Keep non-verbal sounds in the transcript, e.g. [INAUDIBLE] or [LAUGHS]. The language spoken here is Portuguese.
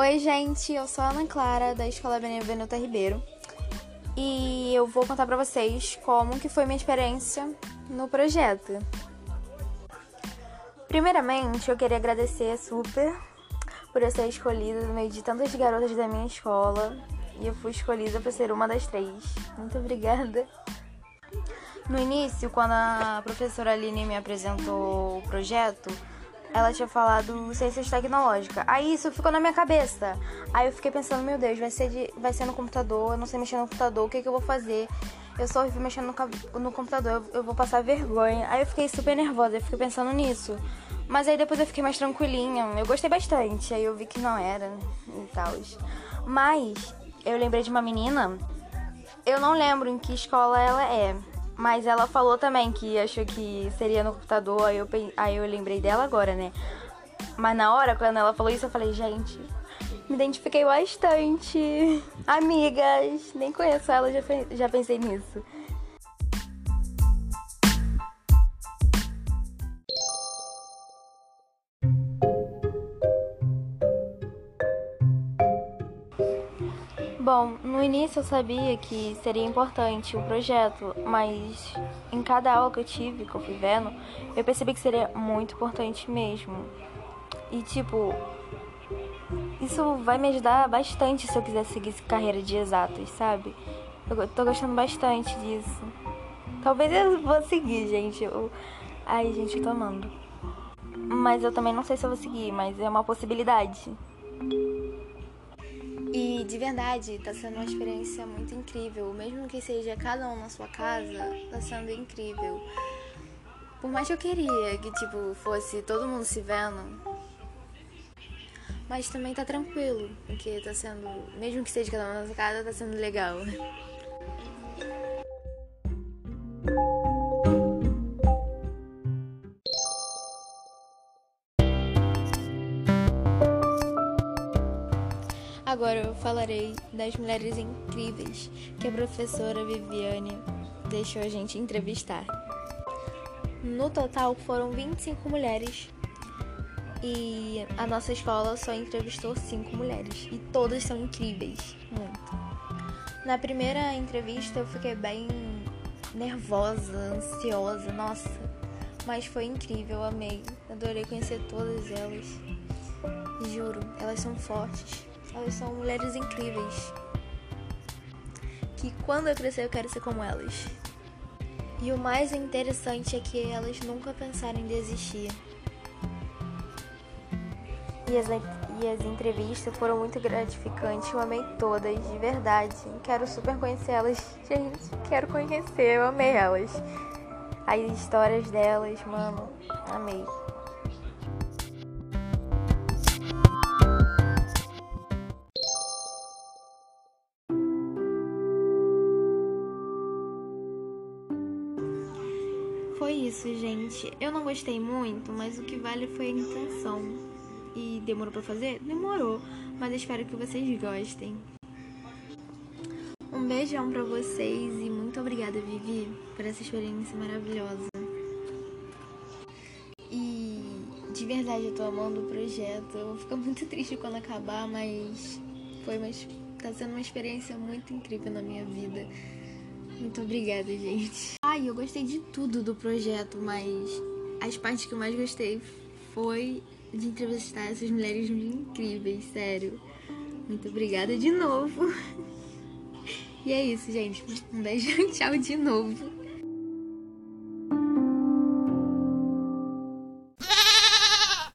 Oi, gente, eu sou a Ana Clara, da Escola Benevenuta Ribeiro. E eu vou contar pra vocês como que foi minha experiência no projeto. Primeiramente, eu queria agradecer super por eu ser escolhida no meio de tantas garotas da minha escola. E eu fui escolhida para ser uma das três. Muito obrigada. No início, quando a professora Aline me apresentou o projeto, ela tinha falado ciências tecnológicas. Aí isso ficou na minha cabeça. Aí eu fiquei pensando, meu Deus, vai ser, de, vai ser no computador, eu não sei mexer no computador, o que, que eu vou fazer? Eu só ouvi mexendo no, no computador, eu, eu vou passar vergonha. Aí eu fiquei super nervosa, eu fiquei pensando nisso. Mas aí depois eu fiquei mais tranquilinha. Eu gostei bastante. Aí eu vi que não era e tal. Mas eu lembrei de uma menina. Eu não lembro em que escola ela é. Mas ela falou também que achou que seria no computador, aí eu, aí eu lembrei dela agora, né? Mas na hora, quando ela falou isso, eu falei, gente, me identifiquei bastante. [LAUGHS] Amigas, nem conheço ela, já, já pensei nisso. Bom, no início eu sabia que seria importante o projeto, mas em cada aula que eu tive, que eu fui vendo, eu percebi que seria muito importante mesmo. E tipo, isso vai me ajudar bastante se eu quiser seguir carreira de exatas, sabe? Eu tô gostando bastante disso. Talvez eu vou seguir, gente. Eu... Ai, gente, eu tô amando. Mas eu também não sei se eu vou seguir, mas é uma possibilidade. De verdade, tá sendo uma experiência muito incrível. Mesmo que seja cada um na sua casa, tá sendo incrível. Por mais que eu queria que, tipo, fosse todo mundo se vendo. Mas também tá tranquilo, porque tá sendo. Mesmo que seja cada um na sua casa, tá sendo legal. Agora eu falarei das mulheres incríveis que a professora Viviane deixou a gente entrevistar. No total foram 25 mulheres e a nossa escola só entrevistou 5 mulheres e todas são incríveis, muito. Na primeira entrevista eu fiquei bem nervosa, ansiosa, nossa, mas foi incrível, amei, adorei conhecer todas elas. Juro, elas são fortes elas são mulheres incríveis. Que quando eu crescer eu quero ser como elas. E o mais interessante é que elas nunca pensaram em desistir. E as, e as entrevistas foram muito gratificantes, eu amei todas, de verdade. Quero super conhecer elas. [LAUGHS] Gente, quero conhecer, eu amei elas. As histórias delas, mano, amei. Foi isso, gente. Eu não gostei muito, mas o que vale foi a intenção. E demorou para fazer? Demorou, mas espero que vocês gostem. Um beijão para vocês e muito obrigada, Vivi, por essa experiência maravilhosa. E de verdade eu tô amando o projeto. Eu vou ficar [LAUGHS] muito triste quando acabar, mas foi uma, tá sendo uma experiência muito incrível na minha vida. Muito obrigada, gente. Ai, eu gostei de tudo do projeto, mas as partes que eu mais gostei foi de entrevistar essas mulheres incríveis, sério. Muito obrigada de novo. [LAUGHS] E é isso, gente. Um beijo, [LAUGHS] tchau de novo.